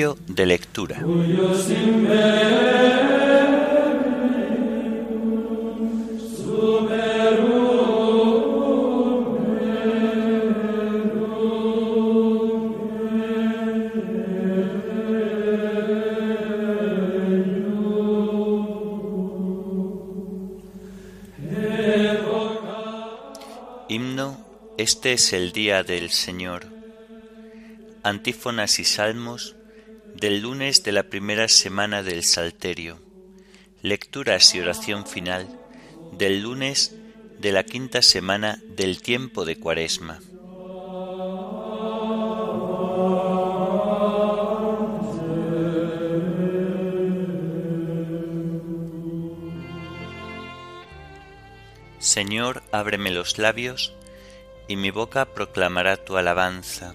De lectura. Himno, este es el día del Señor. Antífonas y salmos del lunes de la primera semana del Salterio. Lecturas y oración final del lunes de la quinta semana del tiempo de Cuaresma. Señor, ábreme los labios, y mi boca proclamará tu alabanza.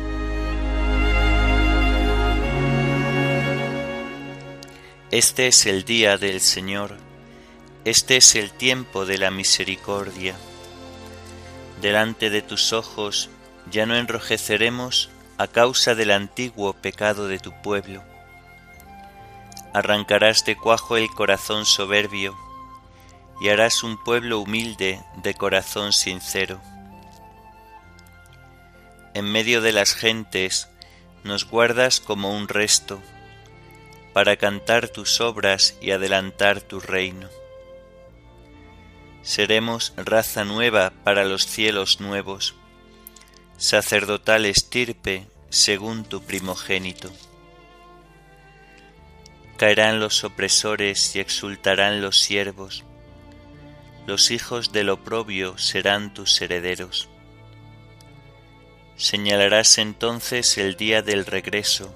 Este es el día del Señor este es el tiempo de la misericordia. Delante de tus ojos ya no enrojeceremos a causa del antiguo pecado de tu pueblo. Arrancarás de cuajo el corazón soberbio y harás un pueblo humilde de corazón sincero. En medio de las gentes nos guardas como un resto para cantar tus obras y adelantar tu reino seremos raza nueva para los cielos nuevos, sacerdotal estirpe según tu primogénito. Caerán los opresores y exultarán los siervos, los hijos del oprobio serán tus herederos. Señalarás entonces el día del regreso,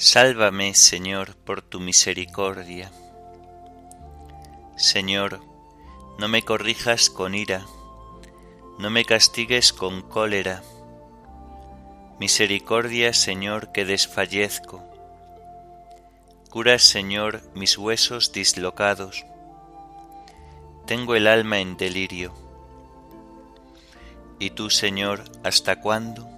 Sálvame, Señor, por tu misericordia. Señor, no me corrijas con ira, no me castigues con cólera. Misericordia, Señor, que desfallezco. Cura, Señor, mis huesos dislocados. Tengo el alma en delirio. ¿Y tú, Señor, hasta cuándo?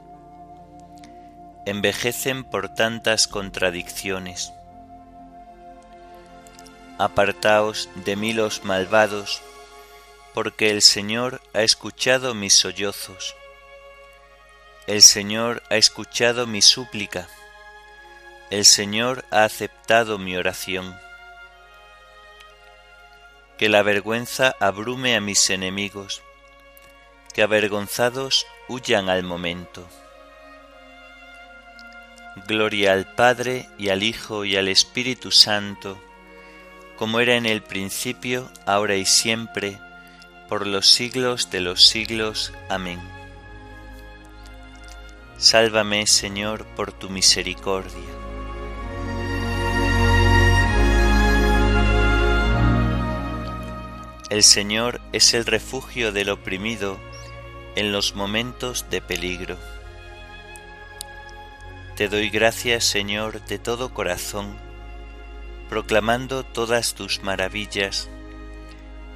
envejecen por tantas contradicciones. Apartaos de mí los malvados, porque el Señor ha escuchado mis sollozos. El Señor ha escuchado mi súplica. El Señor ha aceptado mi oración. Que la vergüenza abrume a mis enemigos, que avergonzados huyan al momento. Gloria al Padre y al Hijo y al Espíritu Santo, como era en el principio, ahora y siempre, por los siglos de los siglos. Amén. Sálvame, Señor, por tu misericordia. El Señor es el refugio del oprimido en los momentos de peligro. Te doy gracias, Señor, de todo corazón, proclamando todas tus maravillas.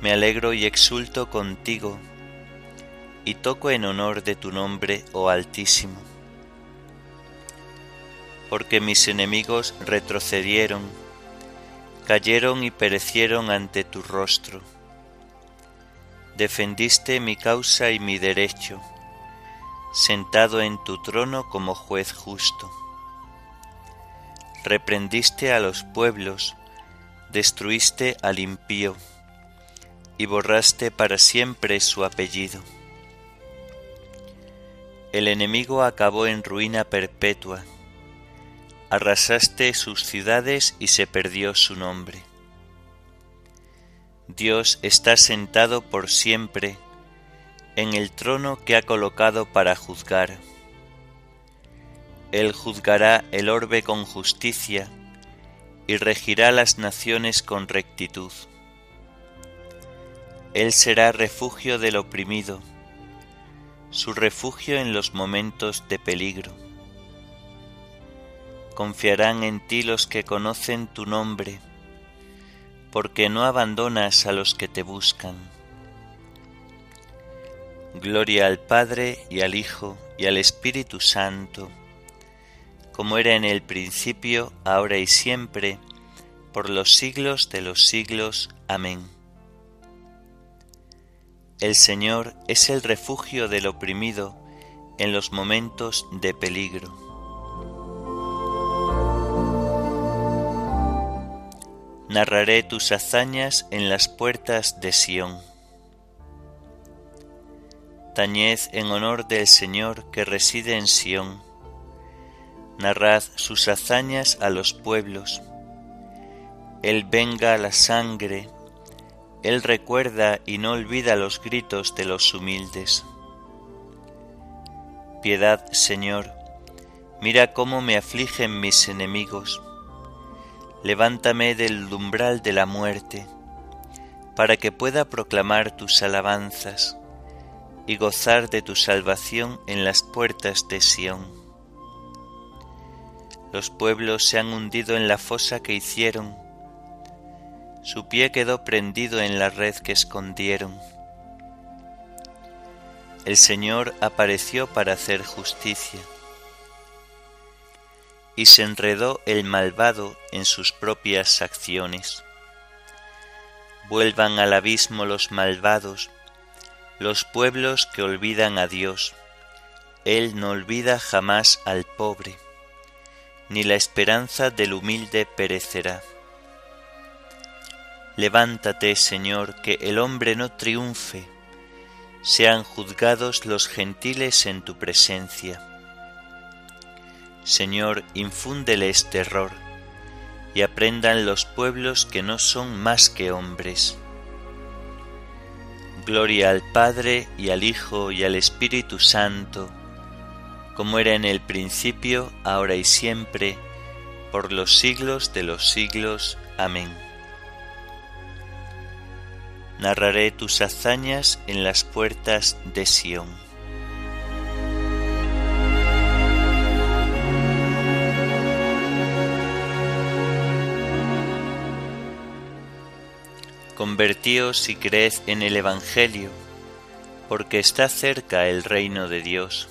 Me alegro y exulto contigo, y toco en honor de tu nombre, oh Altísimo. Porque mis enemigos retrocedieron, cayeron y perecieron ante tu rostro. Defendiste mi causa y mi derecho sentado en tu trono como juez justo. Reprendiste a los pueblos, destruiste al impío, y borraste para siempre su apellido. El enemigo acabó en ruina perpetua, arrasaste sus ciudades y se perdió su nombre. Dios está sentado por siempre en el trono que ha colocado para juzgar. Él juzgará el orbe con justicia y regirá las naciones con rectitud. Él será refugio del oprimido, su refugio en los momentos de peligro. Confiarán en ti los que conocen tu nombre, porque no abandonas a los que te buscan. Gloria al Padre y al Hijo y al Espíritu Santo, como era en el principio, ahora y siempre, por los siglos de los siglos. Amén. El Señor es el refugio del oprimido en los momentos de peligro. Narraré tus hazañas en las puertas de Sión Tañed en honor del Señor que reside en Sión. Narrad sus hazañas a los pueblos. Él venga la sangre, Él recuerda y no olvida los gritos de los humildes. Piedad, Señor, mira cómo me afligen mis enemigos. Levántame del umbral de la muerte, para que pueda proclamar tus alabanzas y gozar de tu salvación en las puertas de Sión. Los pueblos se han hundido en la fosa que hicieron, su pie quedó prendido en la red que escondieron. El Señor apareció para hacer justicia, y se enredó el malvado en sus propias acciones. Vuelvan al abismo los malvados, los pueblos que olvidan a Dios. Él no olvida jamás al pobre, ni la esperanza del humilde perecerá. Levántate, Señor, que el hombre no triunfe, sean juzgados los gentiles en tu presencia. Señor, infúndeles terror, y aprendan los pueblos que no son más que hombres. Gloria al Padre y al Hijo y al Espíritu Santo, como era en el principio, ahora y siempre, por los siglos de los siglos. Amén. Narraré tus hazañas en las puertas de Sión. Convertíos y creed en el Evangelio, porque está cerca el reino de Dios.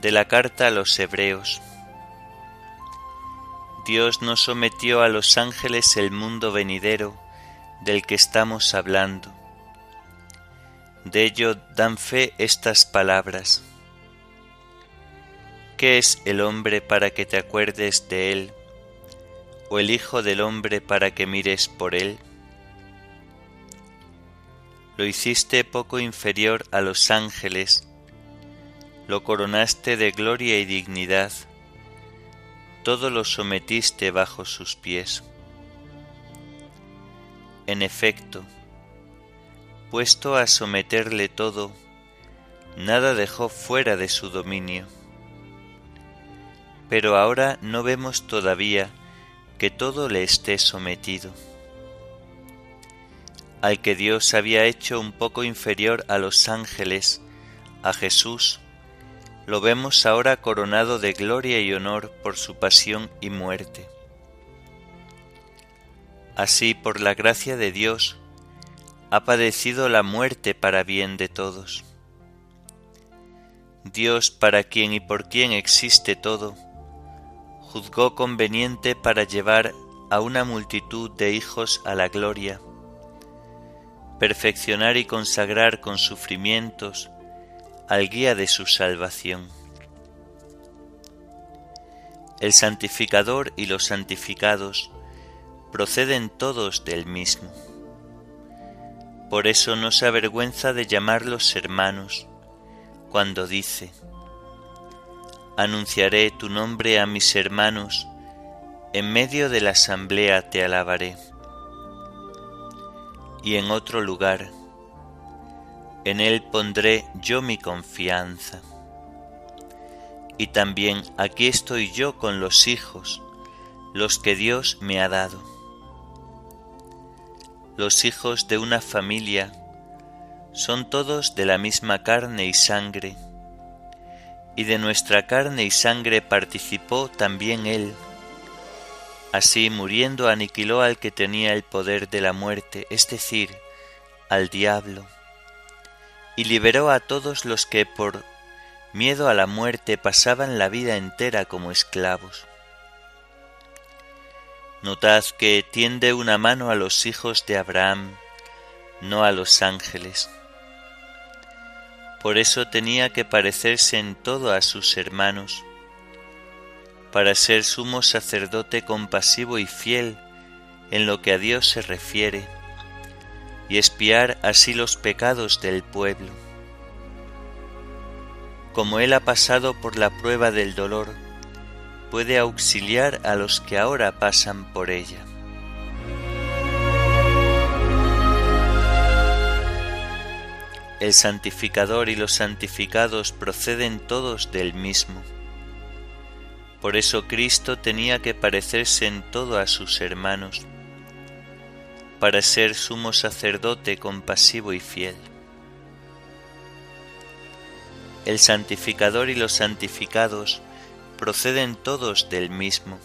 De la carta a los Hebreos. Dios no sometió a los ángeles el mundo venidero del que estamos hablando. De ello dan fe estas palabras. ¿Qué es el hombre para que te acuerdes de él? ¿O el Hijo del hombre para que mires por él? Lo hiciste poco inferior a los ángeles, lo coronaste de gloria y dignidad todo lo sometiste bajo sus pies. En efecto, puesto a someterle todo, nada dejó fuera de su dominio. Pero ahora no vemos todavía que todo le esté sometido. Al que Dios había hecho un poco inferior a los ángeles, a Jesús, lo vemos ahora coronado de gloria y honor por su pasión y muerte. Así, por la gracia de Dios, ha padecido la muerte para bien de todos. Dios, para quien y por quien existe todo, juzgó conveniente para llevar a una multitud de hijos a la gloria, perfeccionar y consagrar con sufrimientos al guía de su salvación. El santificador y los santificados proceden todos del mismo. Por eso no se avergüenza de llamarlos hermanos, cuando dice, Anunciaré tu nombre a mis hermanos, en medio de la asamblea te alabaré. Y en otro lugar, en Él pondré yo mi confianza. Y también aquí estoy yo con los hijos, los que Dios me ha dado. Los hijos de una familia son todos de la misma carne y sangre, y de nuestra carne y sangre participó también Él. Así muriendo aniquiló al que tenía el poder de la muerte, es decir, al diablo y liberó a todos los que por miedo a la muerte pasaban la vida entera como esclavos. Notad que tiende una mano a los hijos de Abraham, no a los ángeles. Por eso tenía que parecerse en todo a sus hermanos, para ser sumo sacerdote compasivo y fiel en lo que a Dios se refiere y espiar así los pecados del pueblo. Como Él ha pasado por la prueba del dolor, puede auxiliar a los que ahora pasan por ella. El santificador y los santificados proceden todos del mismo. Por eso Cristo tenía que parecerse en todo a sus hermanos para ser sumo sacerdote compasivo y fiel. El santificador y los santificados proceden todos del mismo.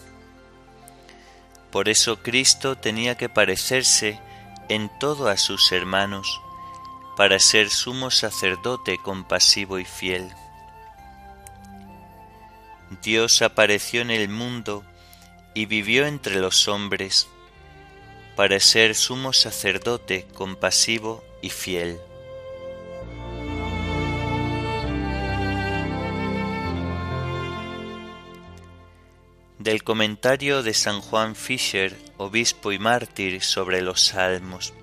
Por eso Cristo tenía que parecerse en todo a sus hermanos, para ser sumo sacerdote compasivo y fiel. Dios apareció en el mundo y vivió entre los hombres, para ser sumo sacerdote compasivo y fiel. Del comentario de San Juan Fischer, obispo y mártir sobre los salmos.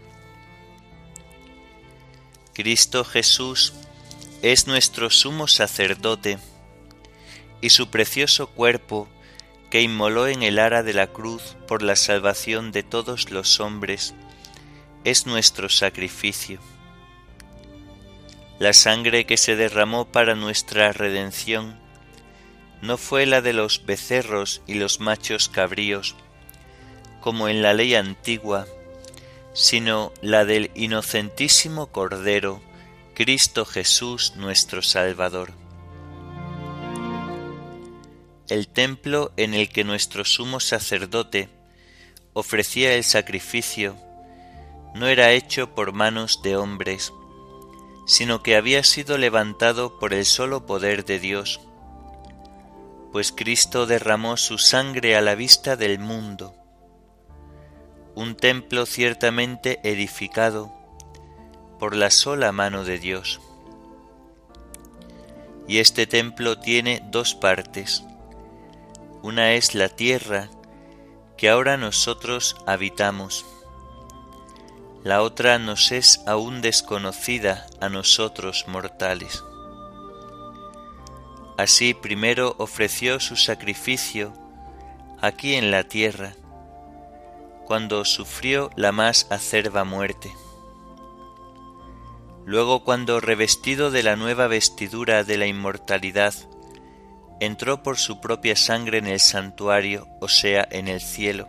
Cristo Jesús es nuestro sumo sacerdote y su precioso cuerpo que inmoló en el ara de la cruz por la salvación de todos los hombres, es nuestro sacrificio. La sangre que se derramó para nuestra redención no fue la de los becerros y los machos cabríos, como en la ley antigua, sino la del inocentísimo Cordero, Cristo Jesús nuestro Salvador. El templo en el que nuestro sumo sacerdote ofrecía el sacrificio no era hecho por manos de hombres, sino que había sido levantado por el solo poder de Dios, pues Cristo derramó su sangre a la vista del mundo, un templo ciertamente edificado por la sola mano de Dios. Y este templo tiene dos partes, una es la tierra que ahora nosotros habitamos. La otra nos es aún desconocida a nosotros mortales. Así primero ofreció su sacrificio aquí en la tierra, cuando sufrió la más acerba muerte. Luego cuando revestido de la nueva vestidura de la inmortalidad, entró por su propia sangre en el santuario, o sea, en el cielo.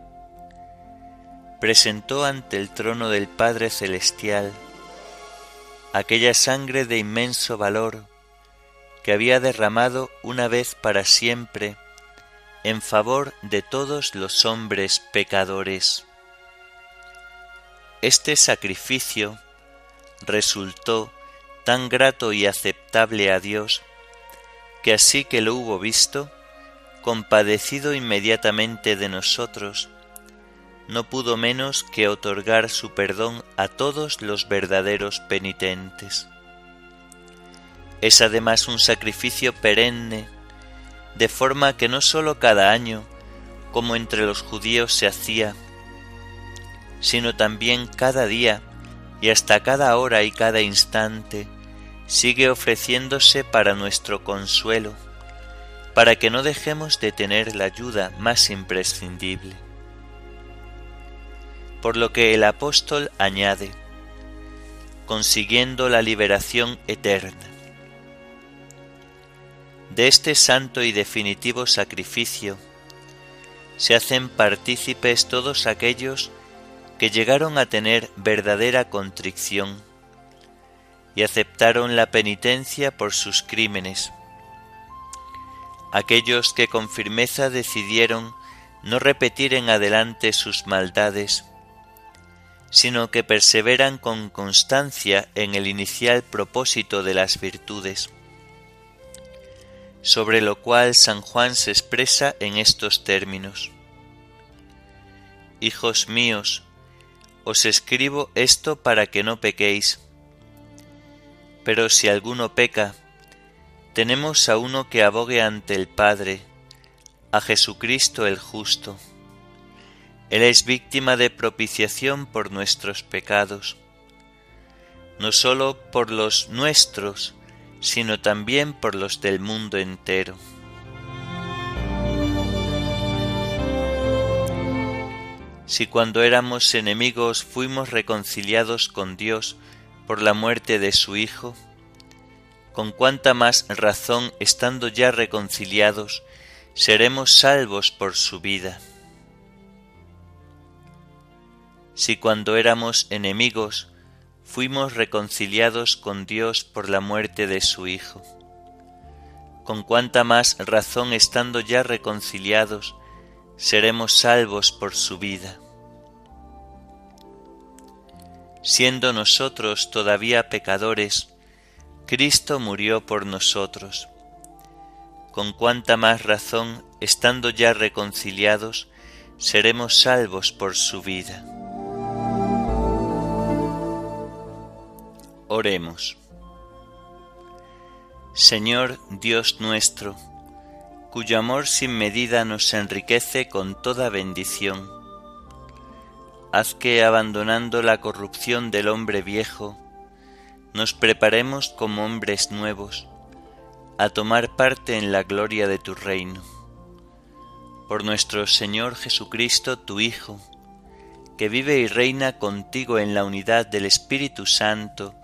Presentó ante el trono del Padre Celestial aquella sangre de inmenso valor que había derramado una vez para siempre en favor de todos los hombres pecadores. Este sacrificio resultó tan grato y aceptable a Dios que así que lo hubo visto, compadecido inmediatamente de nosotros, no pudo menos que otorgar su perdón a todos los verdaderos penitentes. Es además un sacrificio perenne, de forma que no sólo cada año, como entre los judíos se hacía, sino también cada día y hasta cada hora y cada instante, sigue ofreciéndose para nuestro consuelo, para que no dejemos de tener la ayuda más imprescindible. Por lo que el apóstol añade, consiguiendo la liberación eterna. De este santo y definitivo sacrificio se hacen partícipes todos aquellos que llegaron a tener verdadera contrición y aceptaron la penitencia por sus crímenes. Aquellos que con firmeza decidieron no repetir en adelante sus maldades, sino que perseveran con constancia en el inicial propósito de las virtudes, sobre lo cual San Juan se expresa en estos términos. Hijos míos, os escribo esto para que no pequéis pero si alguno peca, tenemos a uno que abogue ante el Padre, a Jesucristo el justo. Él es víctima de propiciación por nuestros pecados, no sólo por los nuestros, sino también por los del mundo entero. Si cuando éramos enemigos fuimos reconciliados con Dios por la muerte de su Hijo, con cuánta más razón, estando ya reconciliados, seremos salvos por su vida. Si cuando éramos enemigos fuimos reconciliados con Dios por la muerte de su Hijo, con cuánta más razón estando ya reconciliados, seremos salvos por su vida. Siendo nosotros todavía pecadores, Cristo murió por nosotros. Con cuánta más razón, estando ya reconciliados, seremos salvos por su vida. Oremos. Señor Dios nuestro, cuyo amor sin medida nos enriquece con toda bendición. Haz que, abandonando la corrupción del hombre viejo, nos preparemos como hombres nuevos a tomar parte en la gloria de tu reino. Por nuestro Señor Jesucristo, tu Hijo, que vive y reina contigo en la unidad del Espíritu Santo,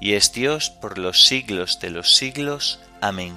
y es Dios por los siglos de los siglos. Amén.